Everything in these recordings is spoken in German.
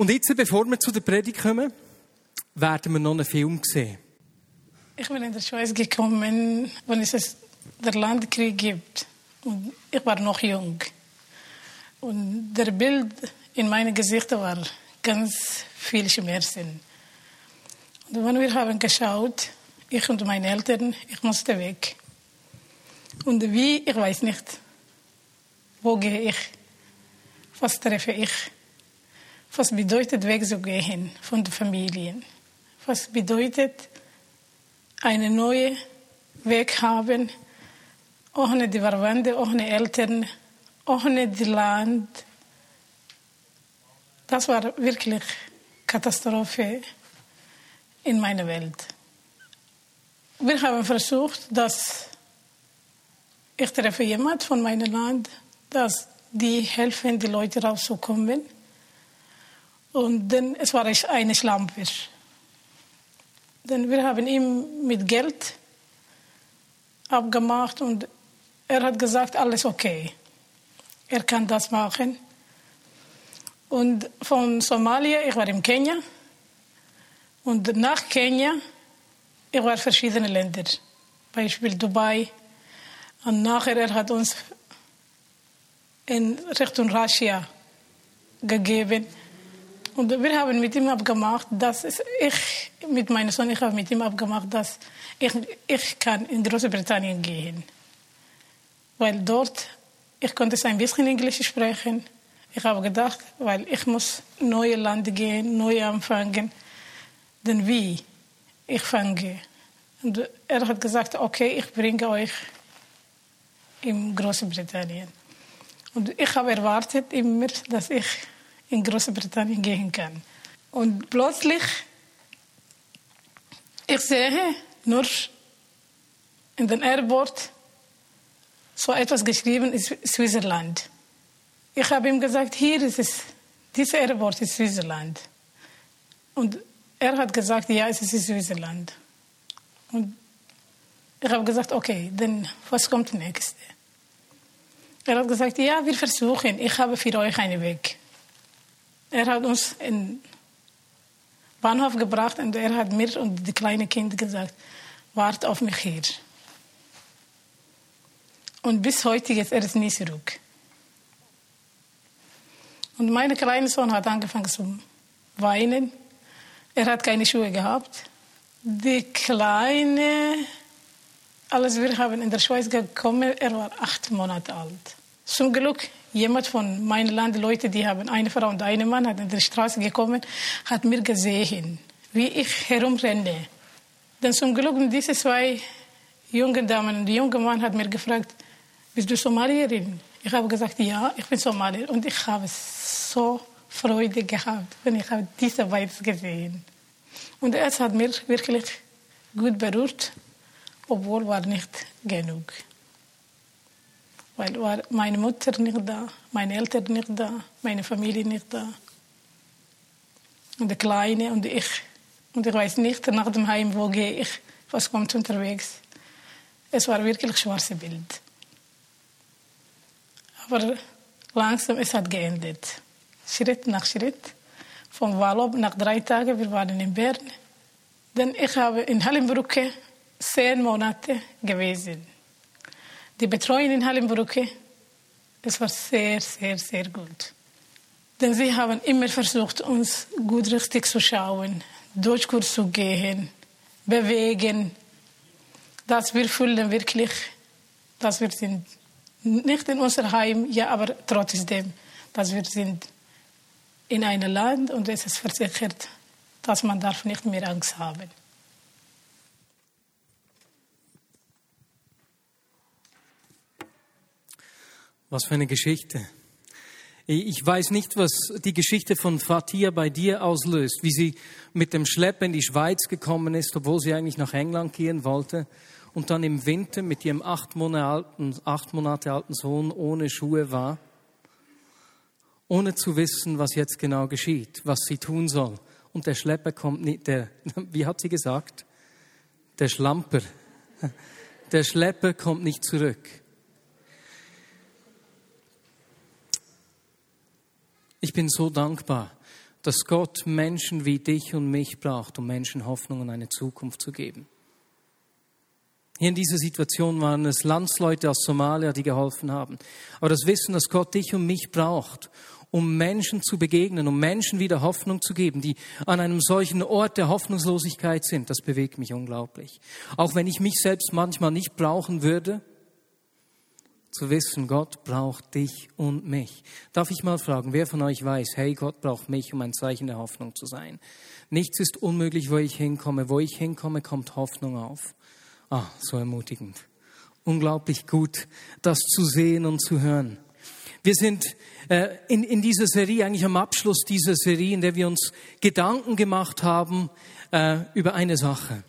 Und jetzt, bevor wir zu der Predigt kommen, werden wir noch einen Film sehen. Ich bin in der Schweiz gekommen, wenn es der Landkrieg gibt. Und ich war noch jung. Und der Bild in meinem Gesicht war ganz viel Schmerzen. Und wenn wir haben geschaut, ich und meine Eltern, ich musste weg. Und wie, ich weiß nicht. Wo gehe ich? Was treffe ich? Was bedeutet wegzugehen von der Familie? Was bedeutet einen neuen Weg haben, ohne die Verwandte, ohne Eltern, ohne das Land? Das war wirklich Katastrophe in meiner Welt. Wir haben versucht, dass ich treffe jemand von meinem Land, dass die helfen, die Leute rauszukommen. Und dann es war eine Schlampe. Denn wir haben ihm mit Geld abgemacht und er hat gesagt, alles okay. Er kann das machen. Und von Somalia, ich war in Kenia. Und nach Kenia, ich war in verschiedenen Ländern. Beispiel Dubai. Und nachher er hat uns in Richtung Russia gegeben. Und wir haben mit ihm abgemacht, dass ich mit meinem Sohn, ich habe mit ihm abgemacht, dass ich, ich kann in Großbritannien gehen. Weil dort, ich konnte ein bisschen Englisch sprechen. Ich habe gedacht, weil ich muss neue Land gehen, neu anfangen. Denn wie? Ich fange. Und er hat gesagt, okay, ich bringe euch in Großbritannien. Und ich habe erwartet immer, dass ich in Großbritannien gehen kann. Und plötzlich, ich sehe nur in den Airport so etwas geschrieben, ist Switzerland. Ich habe ihm gesagt, hier ist es, dieser Airport ist Switzerland. Und er hat gesagt, ja, es ist Switzerland. Und ich habe gesagt, okay, dann was kommt nächste? Er hat gesagt, ja, wir versuchen, ich habe für euch einen Weg. Er hat uns in Bahnhof gebracht und er hat mir und die kleine Kind gesagt, wart auf mich hier. Und bis heute ist er nie zurück. Und mein kleiner Sohn hat angefangen zu weinen. Er hat keine Schuhe gehabt. Die Kleine, als wir haben in der Schweiz gekommen, er war acht Monate alt. Zum Glück jemand von meinem Land, Leute, die haben eine Frau und einen Mann, hat in der Straße gekommen, hat mir gesehen, wie ich herumrenne. Denn zum Glück diese zwei jungen Damen und der junge Mann hat mir gefragt, bist du Somalierin? Ich habe gesagt, ja, ich bin Somalier. Und ich habe so Freude gehabt, wenn ich diese beiden gesehen Und es hat mir wirklich gut berührt, obwohl war nicht genug weil war meine Mutter nicht da, meine Eltern nicht da, meine Familie nicht da. Und der Kleine und ich. Und ich weiß nicht nach dem Heim, wo gehe ich, was kommt unterwegs. Es war wirklich ein schwarzes Bild. Aber langsam, es hat geändert. Schritt nach Schritt. Von Wallop nach drei Tagen, wir waren in Bern. Denn ich habe in Hallenbrücke zehn Monate gewesen. Die Betreuung in Hallenbrücke, das war sehr, sehr, sehr gut. Denn sie haben immer versucht, uns gut richtig zu schauen, Deutschkurs zu gehen, bewegen, dass wir fühlen wirklich, dass wir sind nicht in unser Heim, ja, aber trotzdem, dass wir sind in einem Land und es ist versichert, dass man darf nicht mehr Angst haben. Was für eine Geschichte. Ich weiß nicht, was die Geschichte von Fatia bei dir auslöst, wie sie mit dem Schlepp in die Schweiz gekommen ist, obwohl sie eigentlich nach England gehen wollte und dann im Winter mit ihrem acht Monate alten, acht Monate alten Sohn ohne Schuhe war, ohne zu wissen, was jetzt genau geschieht, was sie tun soll. Und der Schlepper kommt nicht, der, wie hat sie gesagt? Der Schlamper. Der Schlepper kommt nicht zurück. Ich bin so dankbar, dass Gott Menschen wie dich und mich braucht, um Menschen Hoffnung und eine Zukunft zu geben. Hier in dieser Situation waren es Landsleute aus Somalia, die geholfen haben. Aber das Wissen, dass Gott dich und mich braucht, um Menschen zu begegnen, um Menschen wieder Hoffnung zu geben, die an einem solchen Ort der Hoffnungslosigkeit sind, das bewegt mich unglaublich. Auch wenn ich mich selbst manchmal nicht brauchen würde, zu wissen, Gott braucht dich und mich. Darf ich mal fragen, wer von euch weiß, hey, Gott braucht mich, um ein Zeichen der Hoffnung zu sein? Nichts ist unmöglich, wo ich hinkomme. Wo ich hinkomme, kommt Hoffnung auf. Ah, so ermutigend. Unglaublich gut, das zu sehen und zu hören. Wir sind äh, in, in dieser Serie, eigentlich am Abschluss dieser Serie, in der wir uns Gedanken gemacht haben äh, über eine Sache.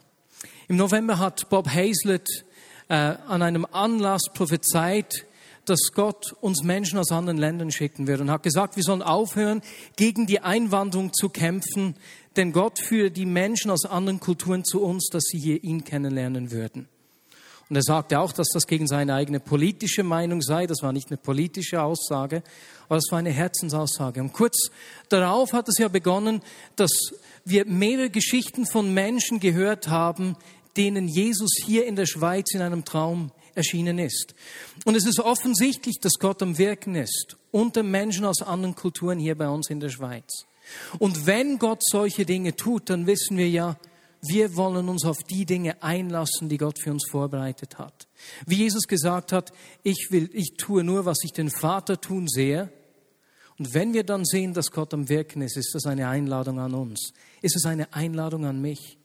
Im November hat Bob Hazlett äh, an einem Anlass prophezeit, dass Gott uns Menschen aus anderen Ländern schicken wird und hat gesagt, wir sollen aufhören, gegen die Einwanderung zu kämpfen, denn Gott führt die Menschen aus anderen Kulturen zu uns, dass sie hier ihn kennenlernen würden. Und er sagte auch, dass das gegen seine eigene politische Meinung sei. Das war nicht eine politische Aussage, aber das war eine Herzensaussage. Und kurz darauf hat es ja begonnen, dass wir mehrere Geschichten von Menschen gehört haben, denen Jesus hier in der Schweiz in einem Traum erschienen ist. Und es ist offensichtlich, dass Gott am Wirken ist unter Menschen aus anderen Kulturen hier bei uns in der Schweiz. Und wenn Gott solche Dinge tut, dann wissen wir ja, wir wollen uns auf die Dinge einlassen, die Gott für uns vorbereitet hat. Wie Jesus gesagt hat, ich will, ich tue nur, was ich den Vater tun sehe. Und wenn wir dann sehen, dass Gott am Wirken ist, ist das eine Einladung an uns. Ist es eine Einladung an mich?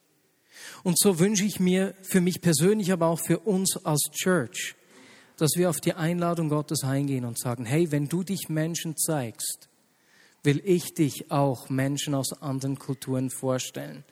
Und so wünsche ich mir für mich persönlich, aber auch für uns als Church, dass wir auf die Einladung Gottes eingehen und sagen, hey, wenn du dich Menschen zeigst, will ich dich auch Menschen aus anderen Kulturen vorstellen.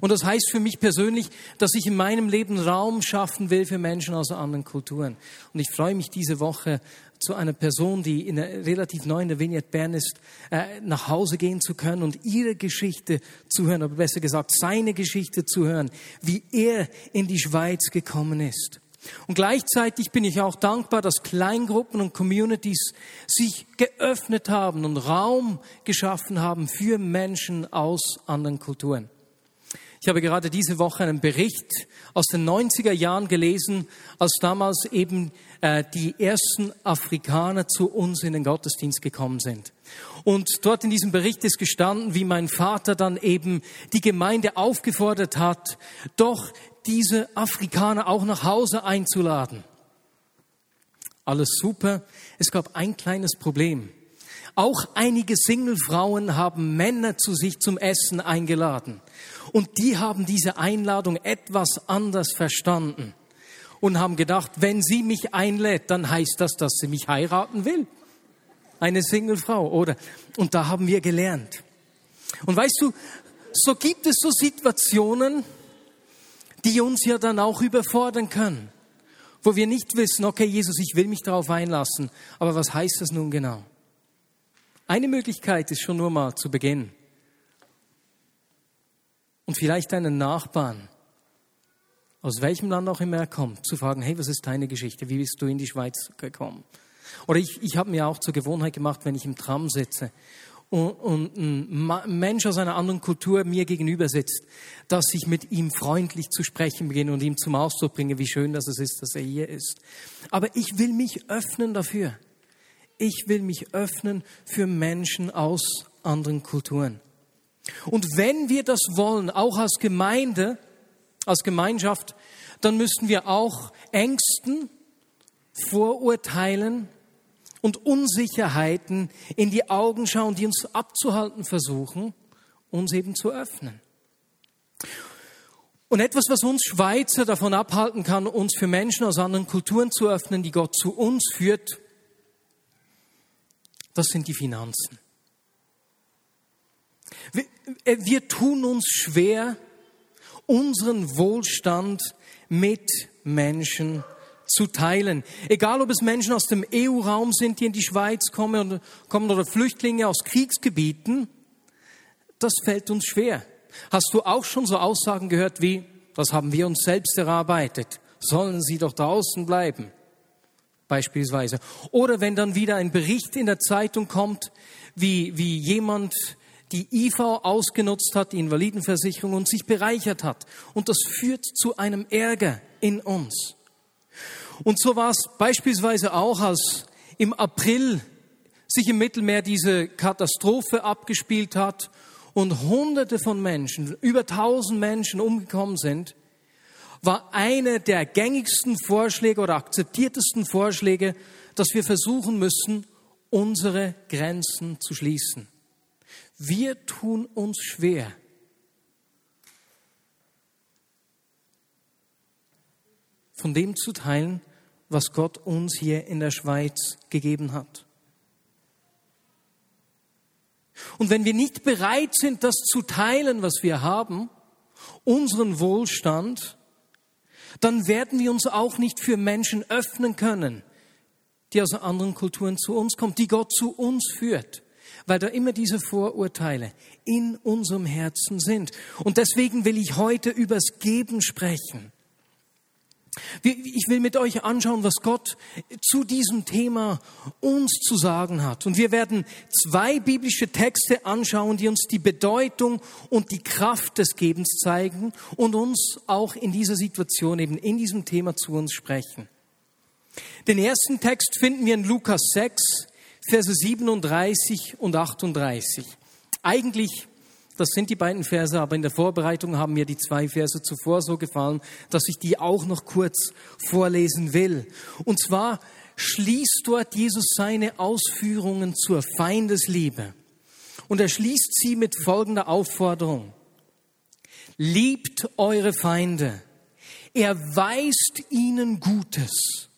Und das heißt für mich persönlich, dass ich in meinem Leben Raum schaffen will für Menschen aus anderen Kulturen. Und ich freue mich diese Woche zu einer Person, die in der, relativ neu in der Vignette Bern ist, äh, nach Hause gehen zu können und ihre Geschichte zu hören, oder besser gesagt seine Geschichte zu hören, wie er in die Schweiz gekommen ist. Und gleichzeitig bin ich auch dankbar, dass Kleingruppen und Communities sich geöffnet haben und Raum geschaffen haben für Menschen aus anderen Kulturen. Ich habe gerade diese Woche einen Bericht aus den 90er Jahren gelesen, als damals eben äh, die ersten Afrikaner zu uns in den Gottesdienst gekommen sind. Und dort in diesem Bericht ist gestanden, wie mein Vater dann eben die Gemeinde aufgefordert hat, doch diese Afrikaner auch nach Hause einzuladen. Alles super. Es gab ein kleines Problem. Auch einige Singlefrauen haben Männer zu sich zum Essen eingeladen. Und die haben diese Einladung etwas anders verstanden und haben gedacht, wenn sie mich einlädt, dann heißt das, dass sie mich heiraten will. Eine Singlefrau, oder? Und da haben wir gelernt. Und weißt du, so gibt es so Situationen, die uns ja dann auch überfordern können, wo wir nicht wissen, okay, Jesus, ich will mich darauf einlassen, aber was heißt das nun genau? Eine Möglichkeit ist schon nur mal zu Beginn. Und vielleicht einen Nachbarn, aus welchem Land auch immer er kommt, zu fragen, hey, was ist deine Geschichte? Wie bist du in die Schweiz gekommen? Oder ich, ich habe mir auch zur Gewohnheit gemacht, wenn ich im Tram sitze und, und ein Mensch aus einer anderen Kultur mir gegenüber sitzt, dass ich mit ihm freundlich zu sprechen beginne und ihm zum Ausdruck bringe, wie schön das ist, dass er hier ist. Aber ich will mich öffnen dafür. Ich will mich öffnen für Menschen aus anderen Kulturen. Und wenn wir das wollen, auch als Gemeinde, als Gemeinschaft, dann müssen wir auch Ängsten, Vorurteilen, und Unsicherheiten in die Augen schauen, die uns abzuhalten versuchen, uns eben zu öffnen. Und etwas, was uns Schweizer davon abhalten kann, uns für Menschen aus anderen Kulturen zu öffnen, die Gott zu uns führt, das sind die Finanzen. Wir, äh, wir tun uns schwer, unseren Wohlstand mit Menschen zu teilen. Egal, ob es Menschen aus dem EU-Raum sind, die in die Schweiz kommen, kommen oder Flüchtlinge aus Kriegsgebieten, das fällt uns schwer. Hast du auch schon so Aussagen gehört wie, das haben wir uns selbst erarbeitet, sollen sie doch draußen bleiben? Beispielsweise. Oder wenn dann wieder ein Bericht in der Zeitung kommt, wie, wie jemand die IV ausgenutzt hat, die Invalidenversicherung und sich bereichert hat. Und das führt zu einem Ärger in uns. Und so war es beispielsweise auch, als im April sich im Mittelmeer diese Katastrophe abgespielt hat und Hunderte von Menschen, über tausend Menschen umgekommen sind, war eine der gängigsten Vorschläge oder akzeptiertesten Vorschläge, dass wir versuchen müssen, unsere Grenzen zu schließen. Wir tun uns schwer. von dem zu teilen, was Gott uns hier in der Schweiz gegeben hat. Und wenn wir nicht bereit sind, das zu teilen, was wir haben, unseren Wohlstand, dann werden wir uns auch nicht für Menschen öffnen können, die aus anderen Kulturen zu uns kommen, die Gott zu uns führt, weil da immer diese Vorurteile in unserem Herzen sind. Und deswegen will ich heute übers Geben sprechen. Ich will mit euch anschauen, was Gott zu diesem Thema uns zu sagen hat. Und wir werden zwei biblische Texte anschauen, die uns die Bedeutung und die Kraft des Gebens zeigen und uns auch in dieser Situation eben in diesem Thema zu uns sprechen. Den ersten Text finden wir in Lukas 6, Verse 37 und 38. Eigentlich das sind die beiden Verse, aber in der Vorbereitung haben mir die zwei Verse zuvor so gefallen, dass ich die auch noch kurz vorlesen will. Und zwar schließt dort Jesus seine Ausführungen zur Feindesliebe. Und er schließt sie mit folgender Aufforderung. Liebt eure Feinde. Erweist ihnen Gutes.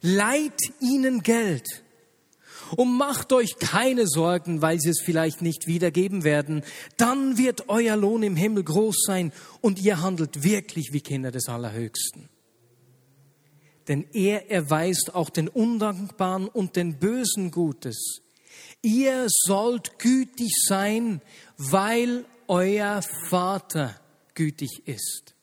Leiht ihnen Geld und macht euch keine Sorgen, weil sie es vielleicht nicht wiedergeben werden. Dann wird euer Lohn im Himmel groß sein und ihr handelt wirklich wie Kinder des Allerhöchsten. Denn er erweist auch den Undankbaren und den Bösen Gutes. Ihr sollt gütig sein, weil euer Vater gütig ist.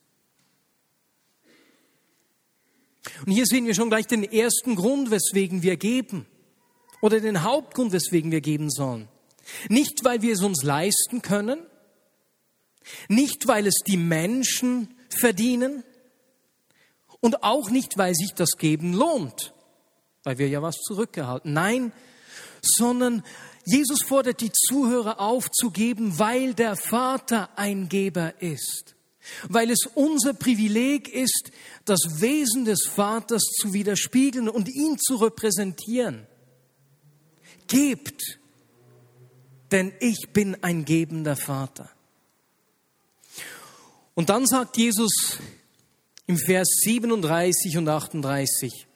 Und hier sehen wir schon gleich den ersten Grund, weswegen wir geben oder den Hauptgrund, weswegen wir geben sollen. Nicht, weil wir es uns leisten können, nicht, weil es die Menschen verdienen und auch nicht, weil sich das Geben lohnt, weil wir ja was zurückgehalten. Nein, sondern Jesus fordert die Zuhörer auf zu geben, weil der Vater ein Geber ist, weil es unser Privileg ist, das Wesen des Vaters zu widerspiegeln und ihn zu repräsentieren gebt, denn ich bin ein gebender Vater. Und dann sagt Jesus im Vers 37 und 38,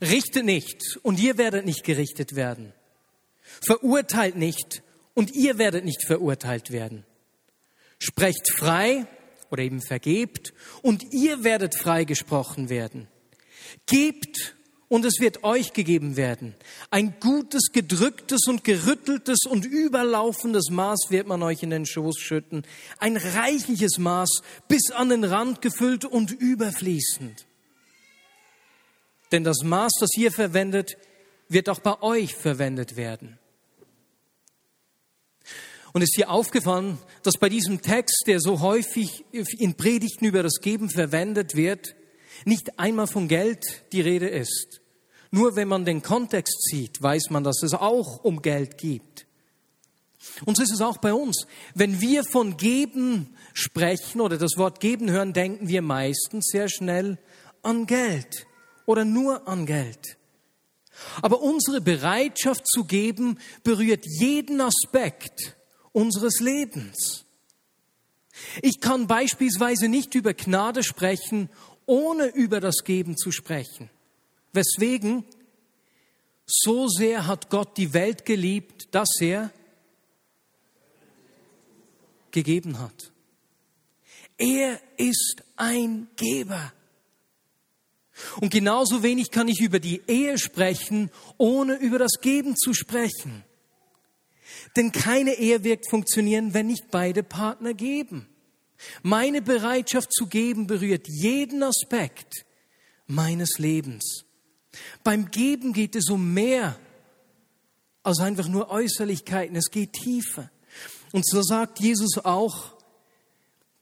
richtet nicht und ihr werdet nicht gerichtet werden. Verurteilt nicht und ihr werdet nicht verurteilt werden. Sprecht frei oder eben vergebt und ihr werdet freigesprochen werden. Gebt und es wird euch gegeben werden. Ein gutes, gedrücktes und gerütteltes und überlaufendes Maß wird man euch in den Schoß schütten. Ein reichliches Maß, bis an den Rand gefüllt und überfließend. Denn das Maß, das ihr verwendet, wird auch bei euch verwendet werden. Und ist dir aufgefallen, dass bei diesem Text, der so häufig in Predigten über das Geben verwendet wird, nicht einmal von Geld die Rede ist. Nur wenn man den Kontext sieht, weiß man, dass es auch um Geld geht. Und so ist es auch bei uns. Wenn wir von Geben sprechen oder das Wort Geben hören, denken wir meistens sehr schnell an Geld oder nur an Geld. Aber unsere Bereitschaft zu geben berührt jeden Aspekt unseres Lebens. Ich kann beispielsweise nicht über Gnade sprechen, ohne über das Geben zu sprechen. Weswegen? So sehr hat Gott die Welt geliebt, dass er gegeben hat. Er ist ein Geber. Und genauso wenig kann ich über die Ehe sprechen, ohne über das Geben zu sprechen. Denn keine Ehe wird funktionieren, wenn nicht beide Partner geben. Meine Bereitschaft zu geben berührt jeden Aspekt meines Lebens. Beim Geben geht es um mehr als einfach nur Äußerlichkeiten. Es geht tiefer. Und so sagt Jesus auch,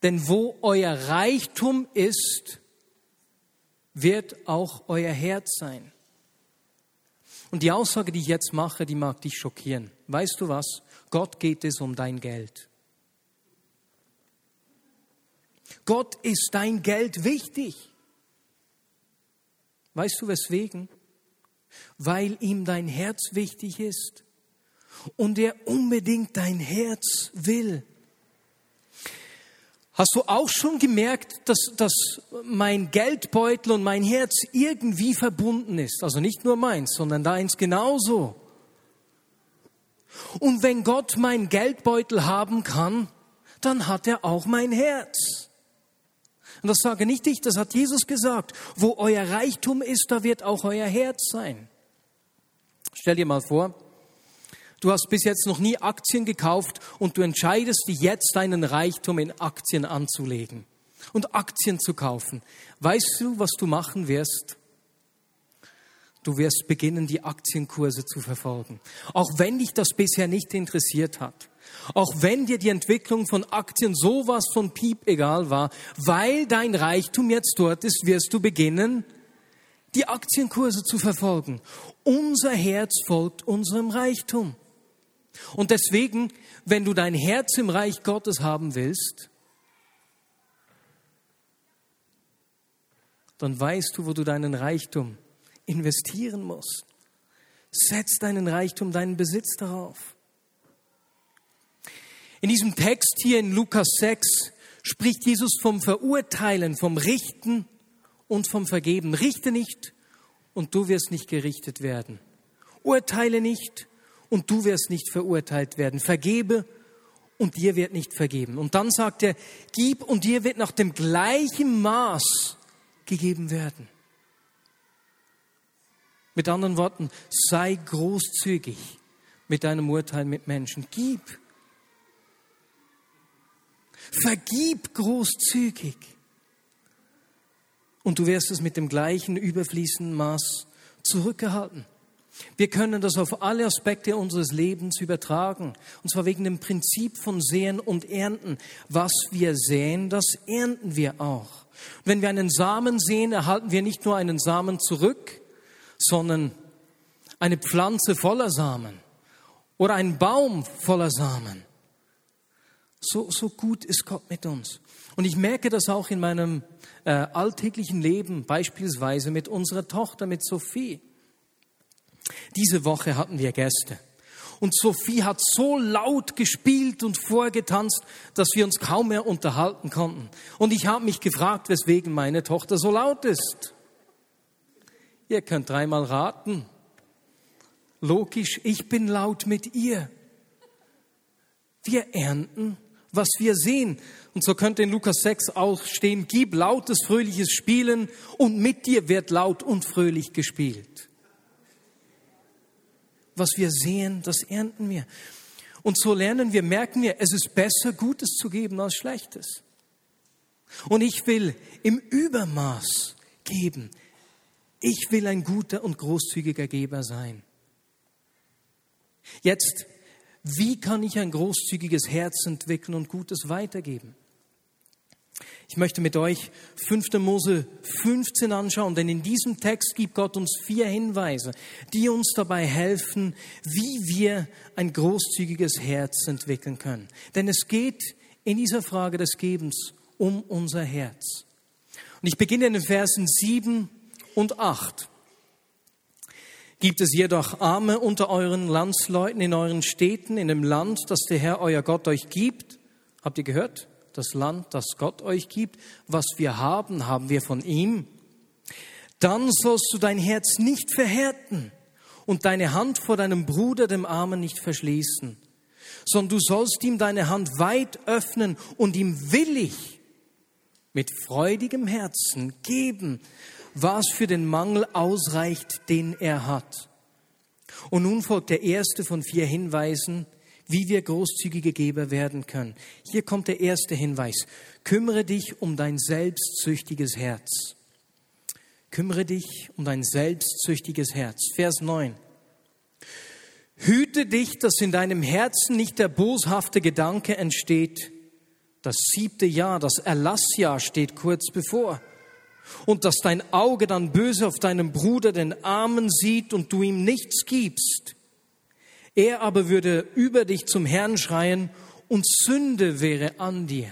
denn wo euer Reichtum ist, wird auch euer Herz sein. Und die Aussage, die ich jetzt mache, die mag dich schockieren. Weißt du was? Gott geht es um dein Geld. Gott ist dein Geld wichtig. Weißt du weswegen? Weil ihm dein Herz wichtig ist und er unbedingt dein Herz will. Hast du auch schon gemerkt, dass, dass mein Geldbeutel und mein Herz irgendwie verbunden ist? Also nicht nur meins, sondern deins genauso. Und wenn Gott mein Geldbeutel haben kann, dann hat er auch mein Herz. Und das sage nicht ich, das hat Jesus gesagt. Wo euer Reichtum ist, da wird auch euer Herz sein. Stell dir mal vor, du hast bis jetzt noch nie Aktien gekauft und du entscheidest dich jetzt, deinen Reichtum in Aktien anzulegen und Aktien zu kaufen. Weißt du, was du machen wirst? Du wirst beginnen, die Aktienkurse zu verfolgen. Auch wenn dich das bisher nicht interessiert hat. Auch wenn dir die Entwicklung von Aktien sowas von piep egal war, weil dein Reichtum jetzt dort ist, wirst du beginnen, die Aktienkurse zu verfolgen. Unser Herz folgt unserem Reichtum. Und deswegen, wenn du dein Herz im Reich Gottes haben willst, dann weißt du, wo du deinen Reichtum investieren musst. Setz deinen Reichtum, deinen Besitz darauf. In diesem Text hier in Lukas 6 spricht Jesus vom Verurteilen, vom Richten und vom Vergeben. Richte nicht und du wirst nicht gerichtet werden. Urteile nicht und du wirst nicht verurteilt werden. Vergebe und dir wird nicht vergeben. Und dann sagt er, gib und dir wird nach dem gleichen Maß gegeben werden. Mit anderen Worten, sei großzügig mit deinem Urteil mit Menschen. Gib Vergib großzügig. Und du wirst es mit dem gleichen überfließenden Maß zurückgehalten. Wir können das auf alle Aspekte unseres Lebens übertragen. Und zwar wegen dem Prinzip von Säen und Ernten. Was wir säen, das ernten wir auch. wenn wir einen Samen sehen, erhalten wir nicht nur einen Samen zurück, sondern eine Pflanze voller Samen oder einen Baum voller Samen. So, so gut ist Gott mit uns. Und ich merke das auch in meinem äh, alltäglichen Leben, beispielsweise mit unserer Tochter, mit Sophie. Diese Woche hatten wir Gäste. Und Sophie hat so laut gespielt und vorgetanzt, dass wir uns kaum mehr unterhalten konnten. Und ich habe mich gefragt, weswegen meine Tochter so laut ist. Ihr könnt dreimal raten. Logisch, ich bin laut mit ihr. Wir ernten was wir sehen. Und so könnte in Lukas 6 auch stehen, gib lautes, fröhliches Spielen und mit dir wird laut und fröhlich gespielt. Was wir sehen, das ernten wir. Und so lernen wir, merken wir, es ist besser, Gutes zu geben als Schlechtes. Und ich will im Übermaß geben. Ich will ein guter und großzügiger Geber sein. Jetzt wie kann ich ein großzügiges Herz entwickeln und Gutes weitergeben? Ich möchte mit euch 5. Mose 15 anschauen, denn in diesem Text gibt Gott uns vier Hinweise, die uns dabei helfen, wie wir ein großzügiges Herz entwickeln können. Denn es geht in dieser Frage des Gebens um unser Herz. Und ich beginne in den Versen 7 und 8. Gibt es jedoch Arme unter euren Landsleuten in euren Städten, in dem Land, das der Herr euer Gott euch gibt? Habt ihr gehört? Das Land, das Gott euch gibt, was wir haben, haben wir von ihm. Dann sollst du dein Herz nicht verhärten und deine Hand vor deinem Bruder, dem Armen, nicht verschließen, sondern du sollst ihm deine Hand weit öffnen und ihm willig mit freudigem Herzen geben, was für den Mangel ausreicht, den er hat. Und nun folgt der erste von vier Hinweisen, wie wir großzügige Geber werden können. Hier kommt der erste Hinweis. Kümmere dich um dein selbstsüchtiges Herz. Kümmere dich um dein selbstsüchtiges Herz. Vers 9. Hüte dich, dass in deinem Herzen nicht der boshafte Gedanke entsteht. Das siebte Jahr, das Erlassjahr steht kurz bevor. Und dass dein Auge dann böse auf deinem Bruder den Armen sieht und du ihm nichts gibst. Er aber würde über dich zum Herrn schreien und Sünde wäre an dir.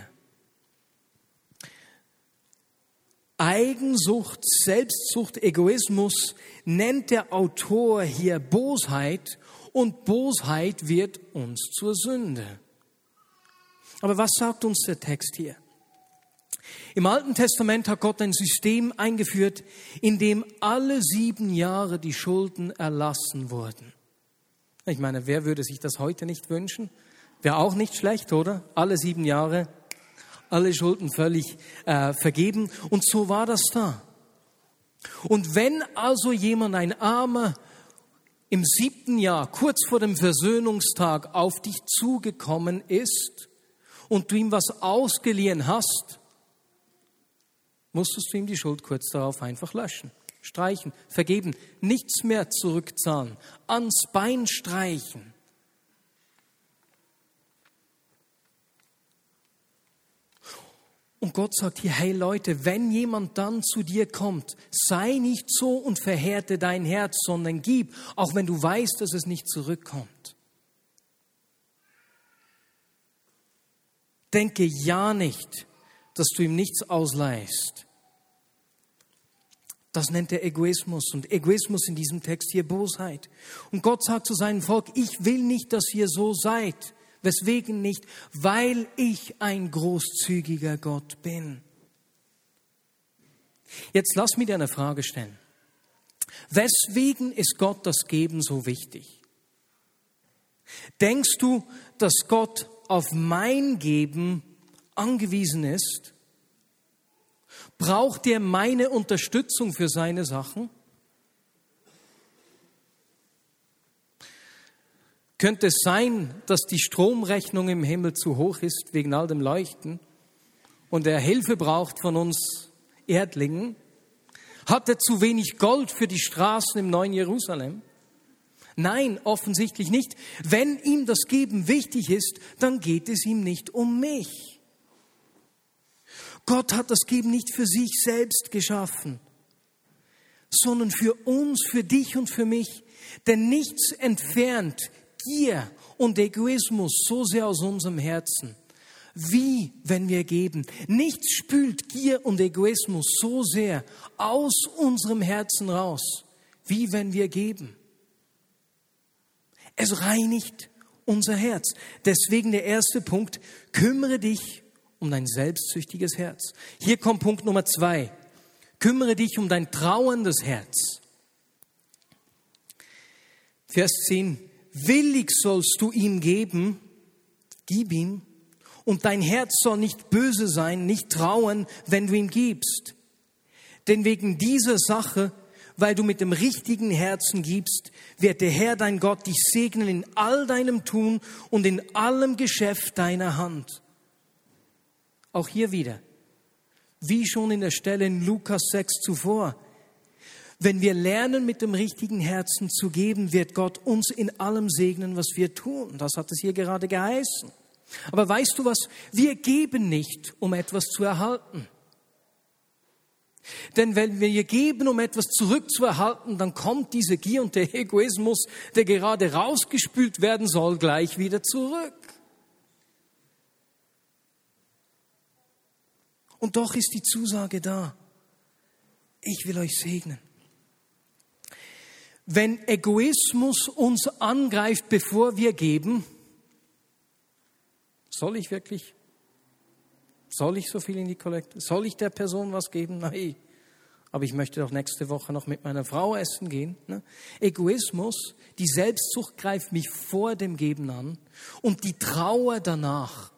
Eigensucht, Selbstsucht, Egoismus nennt der Autor hier Bosheit und Bosheit wird uns zur Sünde. Aber was sagt uns der Text hier? Im Alten Testament hat Gott ein System eingeführt, in dem alle sieben Jahre die Schulden erlassen wurden. Ich meine, wer würde sich das heute nicht wünschen? Wäre auch nicht schlecht, oder? Alle sieben Jahre, alle Schulden völlig äh, vergeben. Und so war das da. Und wenn also jemand, ein Armer, im siebten Jahr, kurz vor dem Versöhnungstag, auf dich zugekommen ist und du ihm was ausgeliehen hast, musstest du ihm die Schuld kurz darauf einfach löschen, streichen, vergeben, nichts mehr zurückzahlen, ans Bein streichen. Und Gott sagt hier, hey Leute, wenn jemand dann zu dir kommt, sei nicht so und verhärte dein Herz, sondern gib, auch wenn du weißt, dass es nicht zurückkommt. Denke ja nicht, dass du ihm nichts ausleihst. Das nennt er Egoismus und Egoismus in diesem Text hier Bosheit. Und Gott sagt zu seinem Volk, ich will nicht, dass ihr so seid. Weswegen nicht? Weil ich ein großzügiger Gott bin. Jetzt lass mich dir eine Frage stellen. Weswegen ist Gott das Geben so wichtig? Denkst du, dass Gott auf mein Geben angewiesen ist? Braucht er meine Unterstützung für seine Sachen? Könnte es sein, dass die Stromrechnung im Himmel zu hoch ist wegen all dem Leuchten und er Hilfe braucht von uns Erdlingen? Hat er zu wenig Gold für die Straßen im neuen Jerusalem? Nein, offensichtlich nicht. Wenn ihm das Geben wichtig ist, dann geht es ihm nicht um mich. Gott hat das Geben nicht für sich selbst geschaffen, sondern für uns, für dich und für mich. Denn nichts entfernt Gier und Egoismus so sehr aus unserem Herzen, wie wenn wir geben. Nichts spült Gier und Egoismus so sehr aus unserem Herzen raus, wie wenn wir geben. Es reinigt unser Herz. Deswegen der erste Punkt, kümmere dich um dein selbstsüchtiges Herz. Hier kommt Punkt Nummer zwei. Kümmere dich um dein trauerndes Herz. Vers 10. Willig sollst du ihm geben, gib ihm, und dein Herz soll nicht böse sein, nicht trauen, wenn du ihm gibst. Denn wegen dieser Sache, weil du mit dem richtigen Herzen gibst, wird der Herr dein Gott dich segnen in all deinem Tun und in allem Geschäft deiner Hand. Auch hier wieder, wie schon in der Stelle in Lukas 6 zuvor, wenn wir lernen, mit dem richtigen Herzen zu geben, wird Gott uns in allem segnen, was wir tun. Das hat es hier gerade geheißen. Aber weißt du was? Wir geben nicht, um etwas zu erhalten. Denn wenn wir geben, um etwas zurückzuerhalten, dann kommt diese Gier und der Egoismus, der gerade rausgespült werden soll, gleich wieder zurück. Und doch ist die Zusage da. Ich will euch segnen. Wenn Egoismus uns angreift, bevor wir geben, soll ich wirklich? Soll ich so viel in die Kollekte? Soll ich der Person was geben? Nein. Aber ich möchte doch nächste Woche noch mit meiner Frau essen gehen. Ne? Egoismus, die Selbstsucht greift mich vor dem Geben an und die Trauer danach.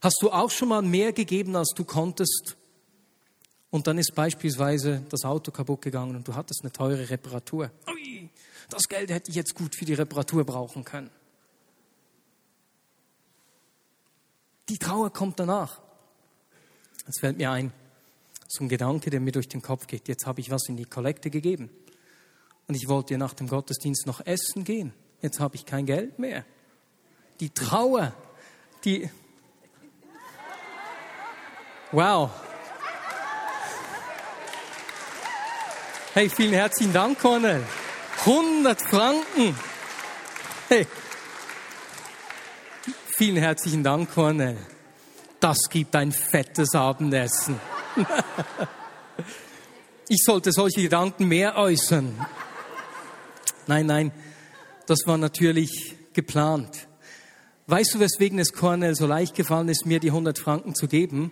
Hast du auch schon mal mehr gegeben, als du konntest? Und dann ist beispielsweise das Auto kaputt gegangen und du hattest eine teure Reparatur. Ui, das Geld hätte ich jetzt gut für die Reparatur brauchen können. Die Trauer kommt danach. Es fällt mir ein, so ein Gedanke, der mir durch den Kopf geht. Jetzt habe ich was in die Kollekte gegeben. Und ich wollte nach dem Gottesdienst noch essen gehen. Jetzt habe ich kein Geld mehr. Die Trauer, die... Wow. Hey, vielen herzlichen Dank, Cornel. 100 Franken. Hey. Vielen herzlichen Dank, Cornel. Das gibt ein fettes Abendessen. Ich sollte solche Gedanken mehr äußern. Nein, nein, das war natürlich geplant. Weißt du, weswegen es Cornel so leicht gefallen ist, mir die 100 Franken zu geben?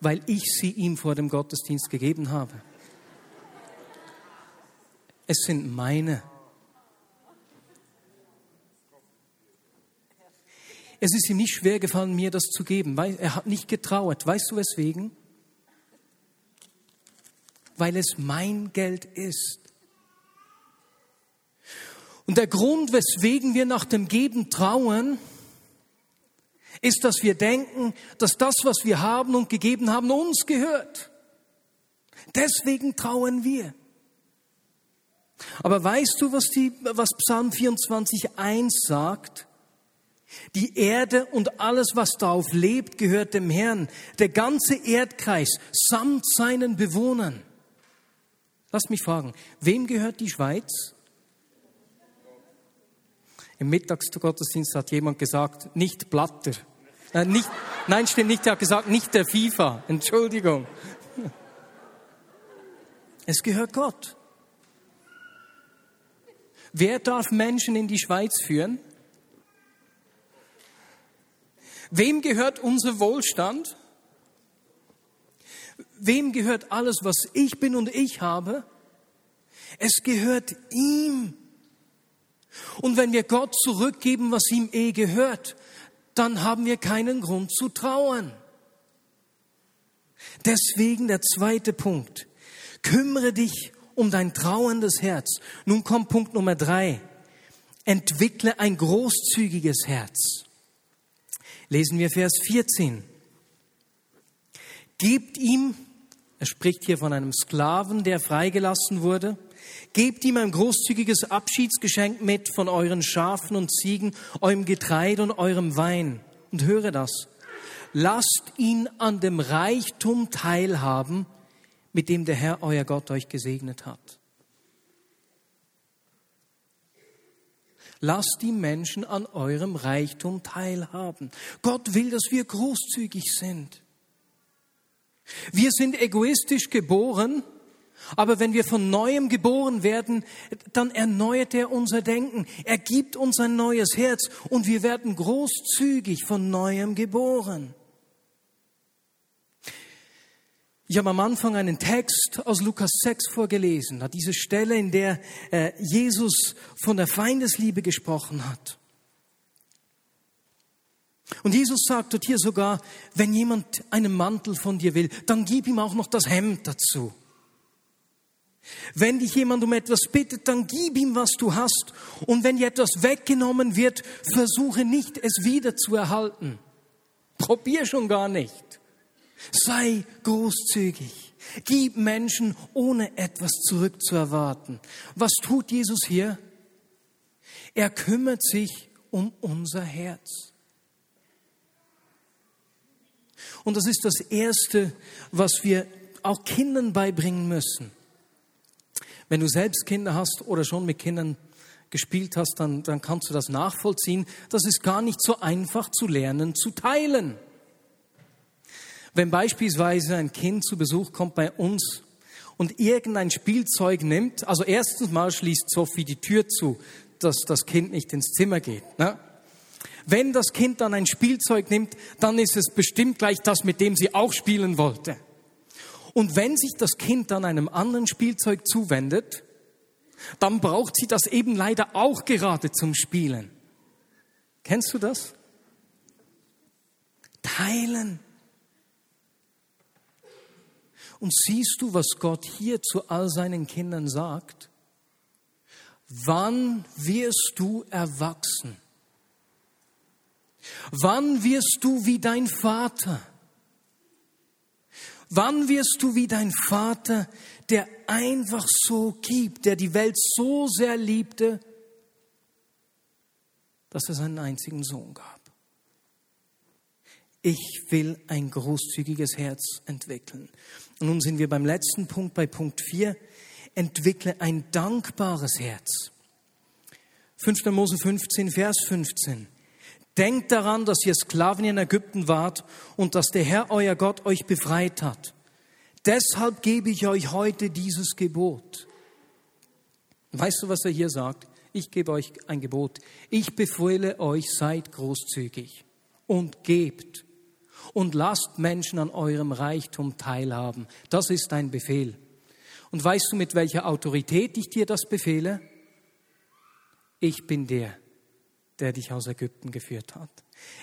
Weil ich sie ihm vor dem Gottesdienst gegeben habe. Es sind meine. Es ist ihm nicht schwer gefallen, mir das zu geben. Er hat nicht getrauert. Weißt du weswegen? Weil es mein Geld ist. Und der Grund, weswegen wir nach dem Geben trauen, ist, dass wir denken, dass das, was wir haben und gegeben haben, uns gehört. Deswegen trauen wir. Aber weißt du, was, die, was Psalm 24.1 sagt? Die Erde und alles, was darauf lebt, gehört dem Herrn. Der ganze Erdkreis samt seinen Bewohnern. Lass mich fragen, wem gehört die Schweiz? Im Mittagsgottesdienst hat jemand gesagt, nicht Blatter. Äh, nicht, nein, stimmt nicht, er hat gesagt, nicht der FIFA. Entschuldigung. Es gehört Gott. Wer darf Menschen in die Schweiz führen? Wem gehört unser Wohlstand? Wem gehört alles, was ich bin und ich habe? Es gehört ihm. Und wenn wir Gott zurückgeben, was ihm eh gehört, dann haben wir keinen Grund zu trauern. Deswegen der zweite Punkt. Kümmere dich um dein trauerndes Herz. Nun kommt Punkt Nummer drei. Entwickle ein großzügiges Herz. Lesen wir Vers 14. Gebt ihm, er spricht hier von einem Sklaven, der freigelassen wurde, gebt ihm ein großzügiges Abschiedsgeschenk mit von euren Schafen und Ziegen, eurem Getreide und eurem Wein. Und höre das. Lasst ihn an dem Reichtum teilhaben, mit dem der Herr, euer Gott, euch gesegnet hat. Lasst die Menschen an eurem Reichtum teilhaben. Gott will, dass wir großzügig sind. Wir sind egoistisch geboren, aber wenn wir von neuem geboren werden, dann erneuert er unser Denken. Er gibt uns ein neues Herz und wir werden großzügig von neuem geboren. Ich habe am Anfang einen Text aus Lukas 6 vorgelesen, da diese Stelle, in der äh, Jesus von der Feindesliebe gesprochen hat. Und Jesus sagt dort hier sogar, wenn jemand einen Mantel von dir will, dann gib ihm auch noch das Hemd dazu. Wenn dich jemand um etwas bittet, dann gib ihm, was du hast. Und wenn dir etwas weggenommen wird, versuche nicht, es wieder zu erhalten. Probier schon gar nicht. Sei großzügig. Gib Menschen, ohne etwas zurückzuerwarten. Was tut Jesus hier? Er kümmert sich um unser Herz. Und das ist das Erste, was wir auch Kindern beibringen müssen. Wenn du selbst Kinder hast oder schon mit Kindern gespielt hast, dann, dann kannst du das nachvollziehen. Das ist gar nicht so einfach zu lernen, zu teilen. Wenn beispielsweise ein Kind zu Besuch kommt bei uns und irgendein Spielzeug nimmt, also erstens mal schließt Sophie die Tür zu, dass das Kind nicht ins Zimmer geht. Ne? Wenn das Kind dann ein Spielzeug nimmt, dann ist es bestimmt gleich das, mit dem sie auch spielen wollte. Und wenn sich das Kind dann einem anderen Spielzeug zuwendet, dann braucht sie das eben leider auch gerade zum Spielen. Kennst du das? Teilen. Und siehst du, was Gott hier zu all seinen Kindern sagt? Wann wirst du erwachsen? Wann wirst du wie dein Vater? Wann wirst du wie dein Vater der einfach so gibt, der die Welt so sehr liebte, dass er seinen einzigen Sohn gab. Ich will ein großzügiges Herz entwickeln. Und nun sind wir beim letzten Punkt, bei Punkt 4. Entwickle ein dankbares Herz. 5. Mose 15, Vers 15. Denkt daran, dass ihr Sklaven in Ägypten wart und dass der Herr, euer Gott, euch befreit hat. Deshalb gebe ich euch heute dieses Gebot. Weißt du, was er hier sagt? Ich gebe euch ein Gebot. Ich befehle euch, seid großzügig und gebt und lasst Menschen an eurem Reichtum teilhaben. Das ist ein Befehl. Und weißt du, mit welcher Autorität ich dir das befehle? Ich bin der, der dich aus Ägypten geführt hat.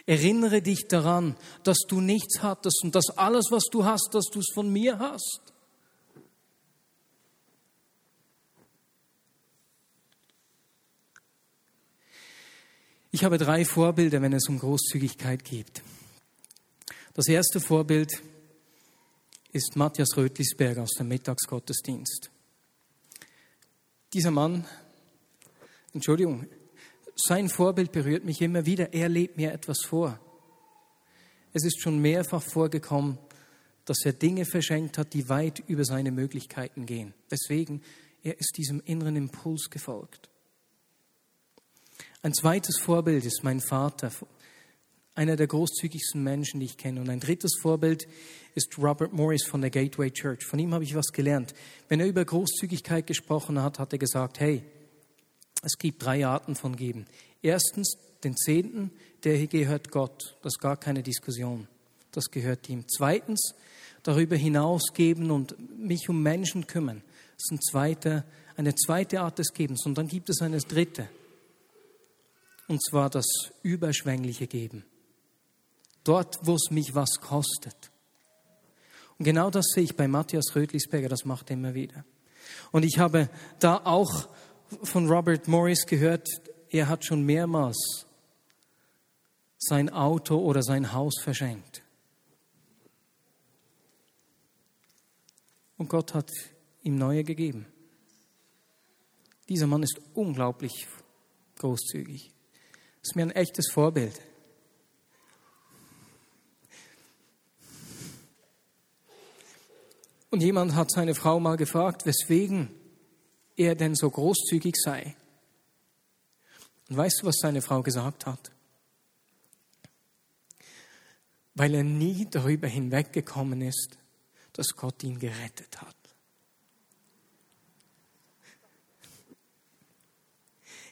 Erinnere dich daran, dass du nichts hattest und dass alles, was du hast, dass du es von mir hast. Ich habe drei Vorbilder, wenn es um Großzügigkeit geht. Das erste Vorbild ist Matthias Rötlisberger aus dem Mittagsgottesdienst. Dieser Mann, Entschuldigung, sein Vorbild berührt mich immer wieder. Er lebt mir etwas vor. Es ist schon mehrfach vorgekommen, dass er Dinge verschenkt hat, die weit über seine Möglichkeiten gehen. Deswegen, er ist diesem inneren Impuls gefolgt. Ein zweites Vorbild ist mein Vater, einer der großzügigsten Menschen, die ich kenne. Und ein drittes Vorbild ist Robert Morris von der Gateway Church. Von ihm habe ich was gelernt. Wenn er über Großzügigkeit gesprochen hat, hat er gesagt, hey, es gibt drei Arten von Geben. Erstens den Zehnten, der hier gehört Gott. Das ist gar keine Diskussion. Das gehört ihm. Zweitens, darüber hinaus geben und mich um Menschen kümmern. Das ist ein zweiter, eine zweite Art des Gebens. Und dann gibt es eine dritte. Und zwar das überschwängliche Geben. Dort, wo es mich was kostet. Und genau das sehe ich bei Matthias Rötlisberger, das macht er immer wieder. Und ich habe da auch von Robert Morris gehört, er hat schon mehrmals sein Auto oder sein Haus verschenkt. Und Gott hat ihm neue gegeben. Dieser Mann ist unglaublich großzügig. Ist mir ein echtes Vorbild. Und jemand hat seine Frau mal gefragt, weswegen er denn so großzügig sei. Und weißt du, was seine Frau gesagt hat? Weil er nie darüber hinweggekommen ist, dass Gott ihn gerettet hat.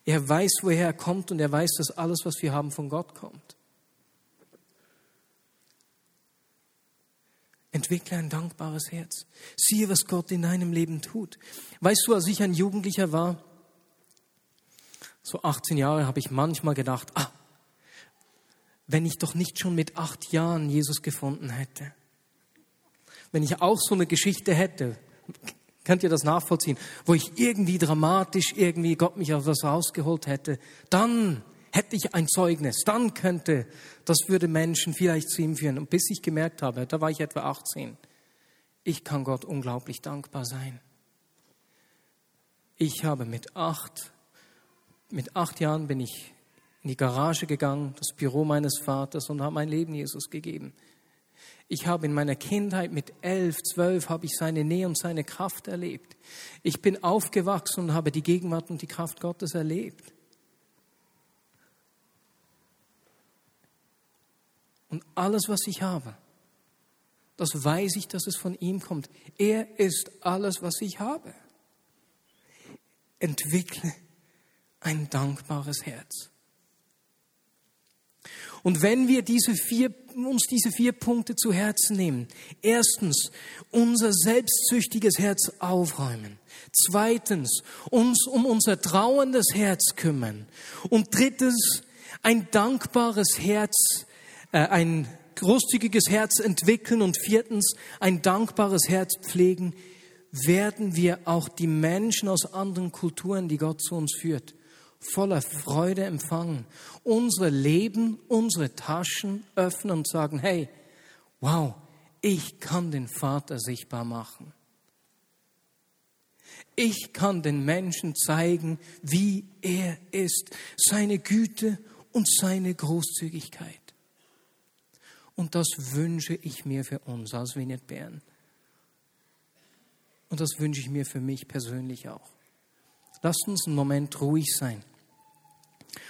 Er weiß, woher er kommt und er weiß, dass alles, was wir haben, von Gott kommt. Entwickle ein dankbares Herz. Siehe, was Gott in deinem Leben tut. Weißt du, als ich ein Jugendlicher war, so 18 Jahre, habe ich manchmal gedacht, ah, wenn ich doch nicht schon mit acht Jahren Jesus gefunden hätte. Wenn ich auch so eine Geschichte hätte, könnt ihr das nachvollziehen, wo ich irgendwie dramatisch irgendwie Gott mich auf was rausgeholt hätte, dann hätte ich ein Zeugnis, dann könnte, das würde Menschen vielleicht zu ihm führen. Und bis ich gemerkt habe, da war ich etwa 18, ich kann Gott unglaublich dankbar sein. Ich habe mit acht, mit acht Jahren bin ich in die Garage gegangen, das Büro meines Vaters und habe mein Leben Jesus gegeben. Ich habe in meiner Kindheit mit elf, zwölf habe ich seine Nähe und seine Kraft erlebt. Ich bin aufgewachsen und habe die Gegenwart und die Kraft Gottes erlebt. Und alles, was ich habe, das weiß ich, dass es von ihm kommt. Er ist alles, was ich habe. Entwickle ein dankbares Herz. Und wenn wir diese vier, uns diese vier Punkte zu Herzen nehmen, erstens unser selbstsüchtiges Herz aufräumen, zweitens uns um unser trauerndes Herz kümmern und drittens ein dankbares Herz ein großzügiges Herz entwickeln und viertens ein dankbares Herz pflegen, werden wir auch die Menschen aus anderen Kulturen, die Gott zu uns führt, voller Freude empfangen, unsere Leben, unsere Taschen öffnen und sagen, hey, wow, ich kann den Vater sichtbar machen. Ich kann den Menschen zeigen, wie er ist, seine Güte und seine Großzügigkeit. Und das wünsche ich mir für uns als Vignette Bern. Und das wünsche ich mir für mich persönlich auch. Lasst uns einen Moment ruhig sein.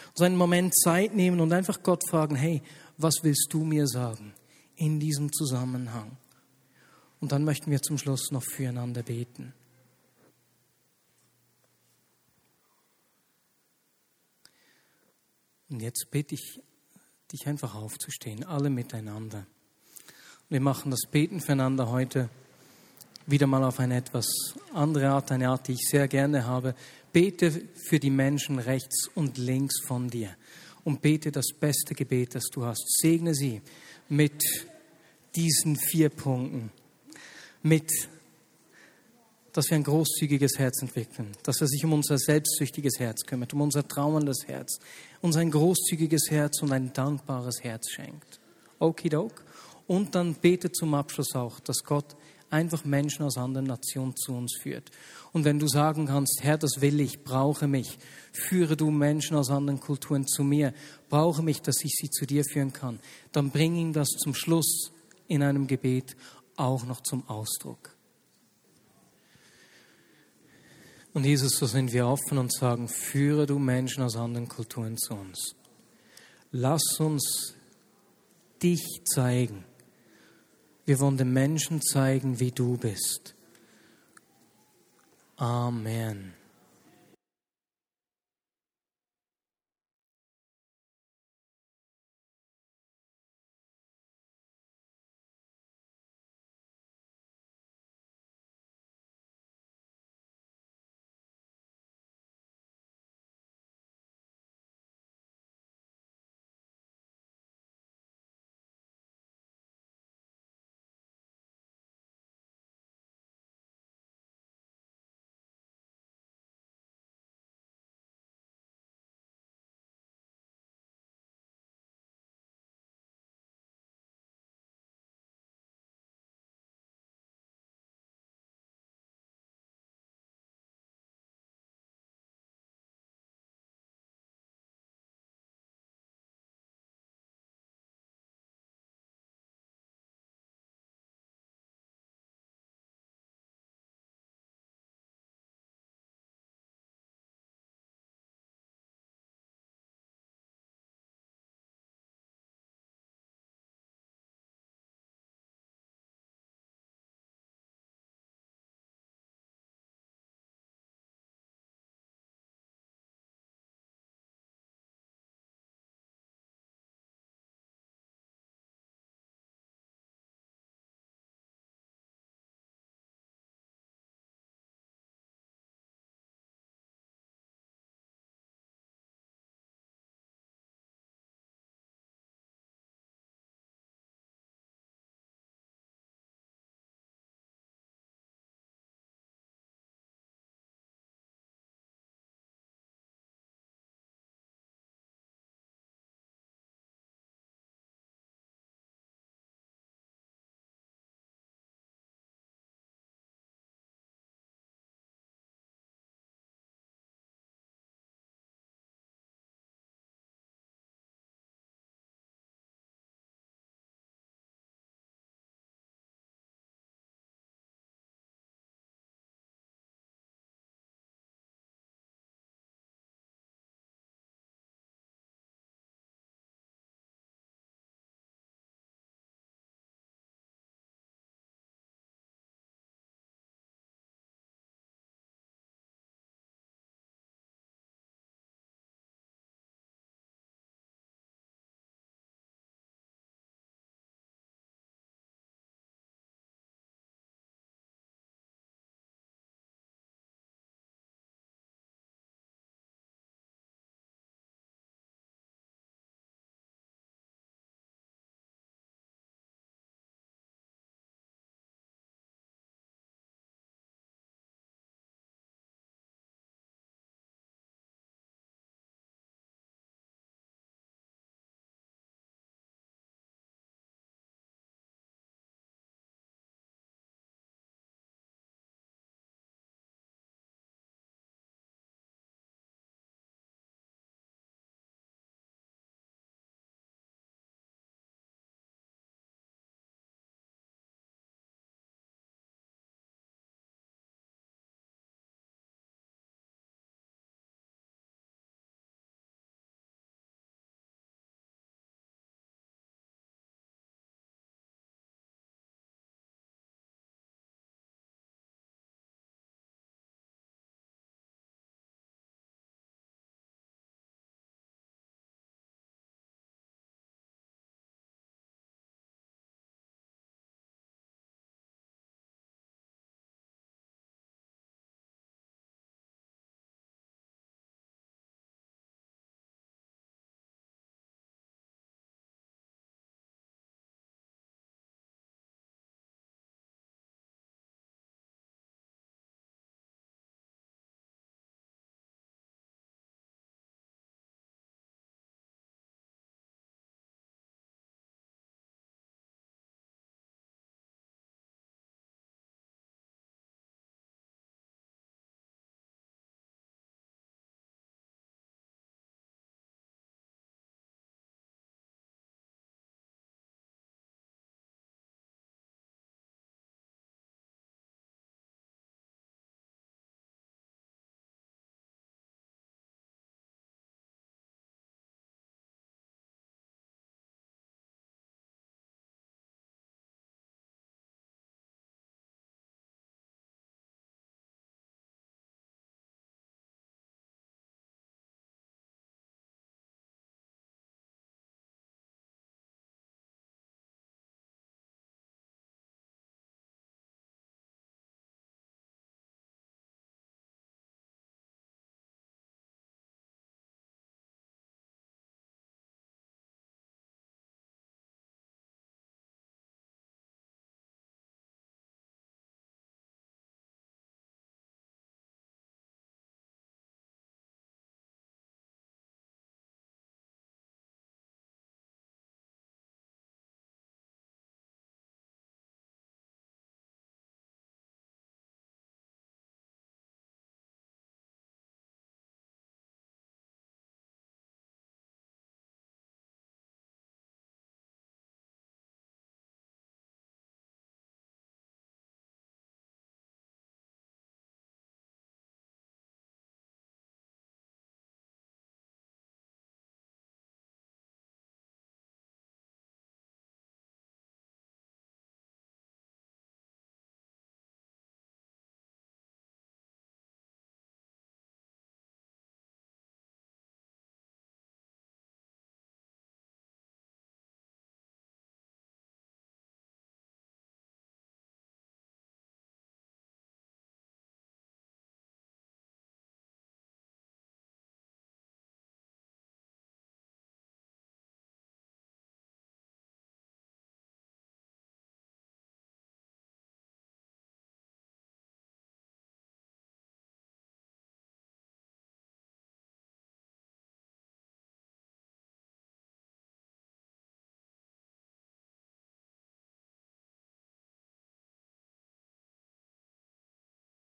Uns einen Moment Zeit nehmen und einfach Gott fragen, hey, was willst du mir sagen in diesem Zusammenhang? Und dann möchten wir zum Schluss noch füreinander beten. Und jetzt bitte ich dich einfach aufzustehen, alle miteinander. Wir machen das Beten füreinander heute wieder mal auf eine etwas andere Art, eine Art, die ich sehr gerne habe. Bete für die Menschen rechts und links von dir und bete das beste Gebet, das du hast. Segne sie mit diesen vier Punkten, mit, dass wir ein großzügiges Herz entwickeln, dass er sich um unser selbstsüchtiges Herz kümmert, um unser trauerndes Herz, uns ein großzügiges Herz und ein dankbares Herz schenkt. Okidok. Und dann bete zum Abschluss auch, dass Gott einfach Menschen aus anderen Nationen zu uns führt. Und wenn du sagen kannst, Herr, das will ich, brauche mich, führe du Menschen aus anderen Kulturen zu mir, brauche mich, dass ich sie zu dir führen kann, dann bring ihn das zum Schluss in einem Gebet auch noch zum Ausdruck. Und Jesus, so sind wir offen und sagen, führe du Menschen aus anderen Kulturen zu uns. Lass uns dich zeigen wir wollen den Menschen zeigen, wie du bist. Amen.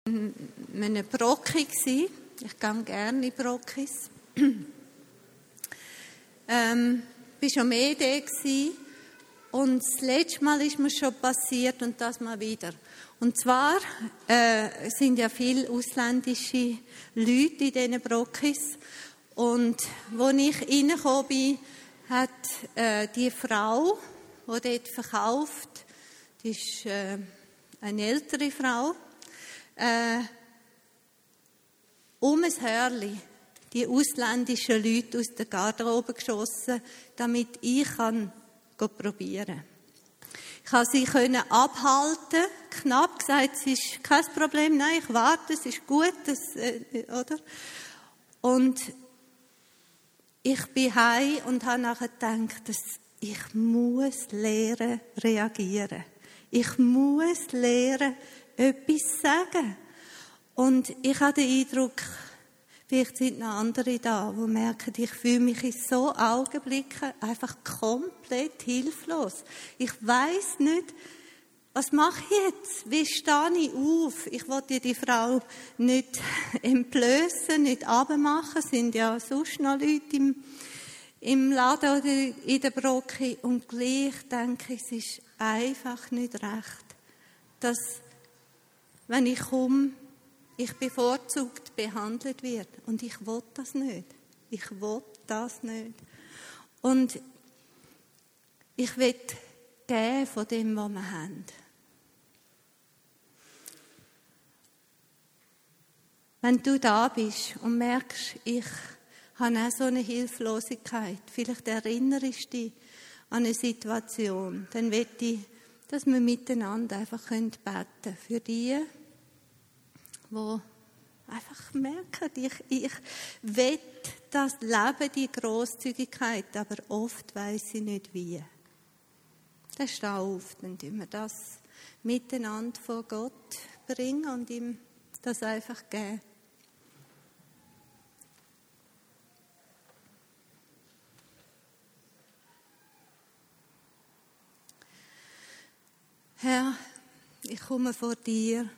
In einem Brocki. Ich gehe gerne in Brockis. ähm, ich war schon mehr da. Und das letzte Mal ist mir schon passiert und das mal wieder. Und zwar äh, sind ja viele ausländische Leute in diesen Brockis. Und als ich reingekommen bin, hat äh, die Frau, die dort verkauft, die ist äh, eine ältere Frau, äh, um ein Hörli die ausländischen Leute aus der Garderobe geschossen, damit ich kann probieren Ich konnte sie können abhalten, knapp gesagt, es ist kein Problem, nein, ich warte, es ist gut, das, äh, oder? Und ich bin heim und habe nachher gedacht, dass ich muss lernen reagieren. Ich muss lernen etwas sagen. Und ich habe den Eindruck, vielleicht sind noch andere da, die merken, ich fühle mich in so Augenblicken einfach komplett hilflos. Ich weiß nicht, was mache ich jetzt? Wie stehe ich auf? Ich wollte die Frau nicht entblößen, nicht abmachen. Es sind ja sonst noch Leute im, im Laden oder in der Brocke. Und gleich denke ich, es ist einfach nicht recht, dass, wenn ich komme, ich bevorzugt behandelt wird. Und ich will das nicht. Ich will das nicht. Und ich will geben von dem, was wir haben. Wenn du da bist und merkst, ich habe auch so eine Hilflosigkeit, vielleicht erinnerst du dich an eine Situation, dann möchte ich, dass wir miteinander einfach beten können für die, die einfach merken, ich, ich will das Leben, die Großzügigkeit, aber oft weiß ich nicht wie. Dann steh auf, dann tun wir das miteinander vor Gott bringen und ihm das einfach geben. Herr, ich komme vor dir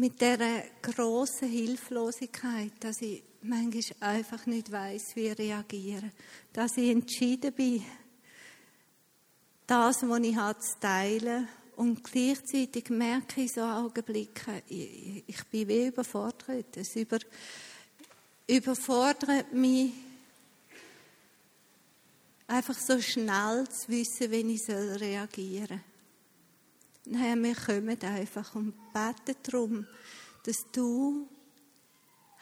mit der großen Hilflosigkeit, dass ich manchmal einfach nicht weiß, wie reagieren, dass ich entschieden bin, das, was ich habe, zu teilen und gleichzeitig merke ich so Augenblicke, ich, ich bin wie überfordert. Es über, überfordert mich, einfach so schnell zu wissen, wie ich reagieren soll. Herr, wir kommen einfach und beten darum, dass du,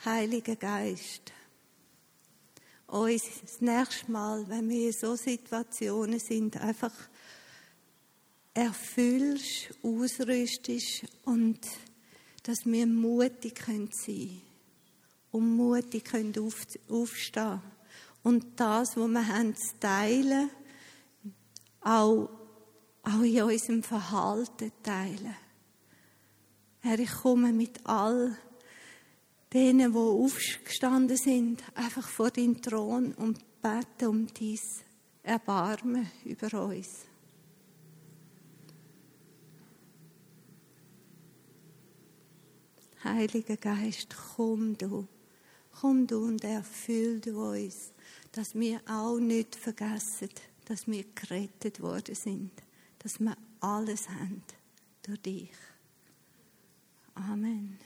Heiliger Geist, uns das nächste Mal, wenn wir in so Situationen sind, einfach erfüllst, ausrüstest und dass wir mutig sein können und mutig können aufstehen. Und das, was wir haben, zu teilen, auch, auch in unserem Verhalten teilen. Herr, ich komme mit all denen, die aufgestanden sind, einfach vor den Thron und bete um dies Erbarmen über uns. Heiliger Geist, komm du, komm du und erfüll du uns, dass wir auch nicht vergessen, dass wir gerettet worden sind, dass wir alles haben durch dich. Amen.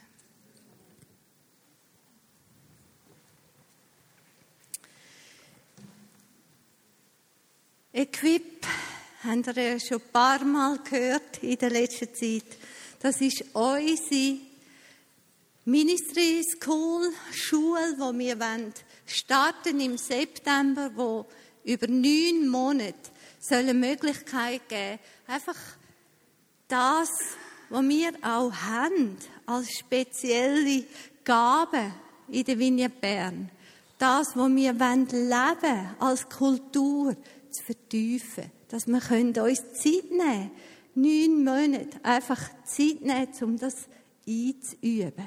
Equip, haben wir ja schon ein paar Mal gehört in der letzten Zeit. Das ist unsere Ministry School, Schule, wo wir starten im September, wo über neun Monate soll eine Möglichkeit geben, einfach das, was wir auch haben, als spezielle Gabe in der Vignette Bern, das, was wir leben wollen, als Kultur zu vertiefen, dass wir uns Zeit nehmen können, neun Monate einfach Zeit nehmen, um das einzuüben.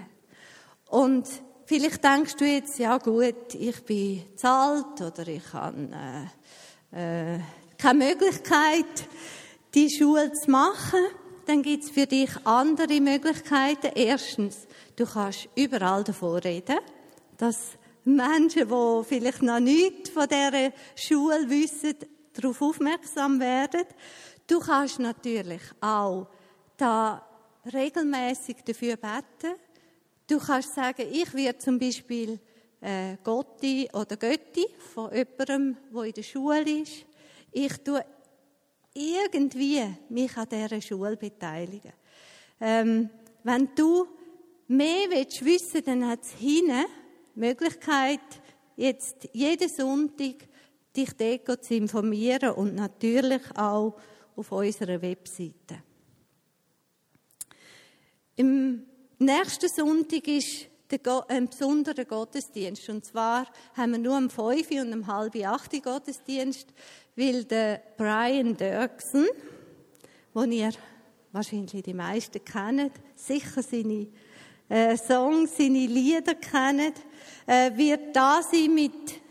Und vielleicht denkst du jetzt, ja gut, ich bin zu alt oder ich habe äh, äh, keine Möglichkeit, die Schule zu machen. dann gibt es für dich andere Möglichkeiten. Erstens, du kannst überall davor reden, dass Menschen, die vielleicht noch nichts von dieser Schule wissen, darauf aufmerksam werden. Du kannst natürlich auch da regelmäßig dafür beten. Du kannst sagen, ich werde zum Beispiel äh, Gotti oder Götti von jemandem, der in der Schule ist. Ich tue irgendwie mich an dieser Schule beteiligen. Ähm, wenn du mehr willst wissen, dann hat es hinten die Möglichkeit, jetzt jeden Sonntag dich dort zu informieren und natürlich auch auf unserer Webseite. Im nächsten Sonntag ist ein besonderer Gottesdienst. Und zwar haben wir nur um 5 und um halb 8 Gottesdienst, weil der Brian Dirksen, den ihr wahrscheinlich die meisten kennt, sicher seine äh, Songs, seine Lieder kennt, äh, wird da sein mit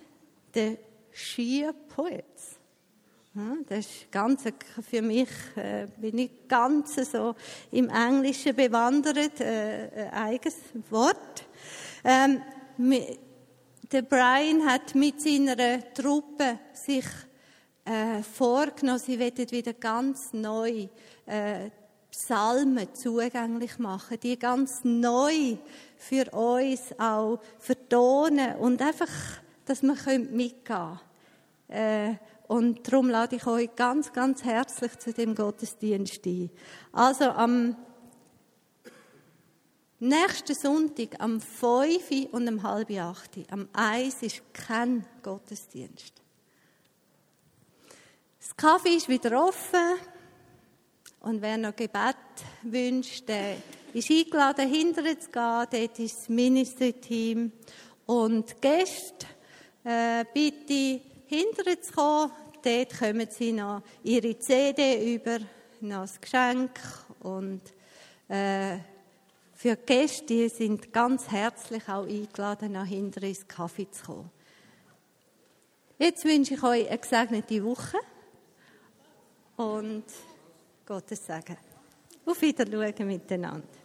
den Sheer Poets. Ja, das ist ganz, für mich äh, bin ich ganz so im Englischen bewandert, äh, ein eigenes Wort. Ähm, der Brian hat mit seiner Truppe sich äh, vorgenommen, sie werden wieder ganz neu äh, Psalmen zugänglich machen, die ganz neu für uns auch vertonen und einfach, dass wir mitgehen können. Äh, und darum lade ich euch ganz, ganz herzlich zu dem Gottesdienst ein. Also am nächsten Sonntag, am 5 und am halb 8, am 1 ist kein Gottesdienst. Das Kaffee ist wieder offen. Und wer noch Gebet wünscht, der ist eingeladen, hinterher zu gehen. Dort ist das Ministry-Team. Und Gäste, äh, bitte hinterher zu kommen. Dort kommen sie noch ihre CD über, noch das Geschenk. Und äh, für Gäste, die sind ganz herzlich auch eingeladen, nach hinten ins Kaffee zu kommen. Jetzt wünsche ich euch eine gesegnete Woche und Gottes Segen. Auf Wiedersehen miteinander.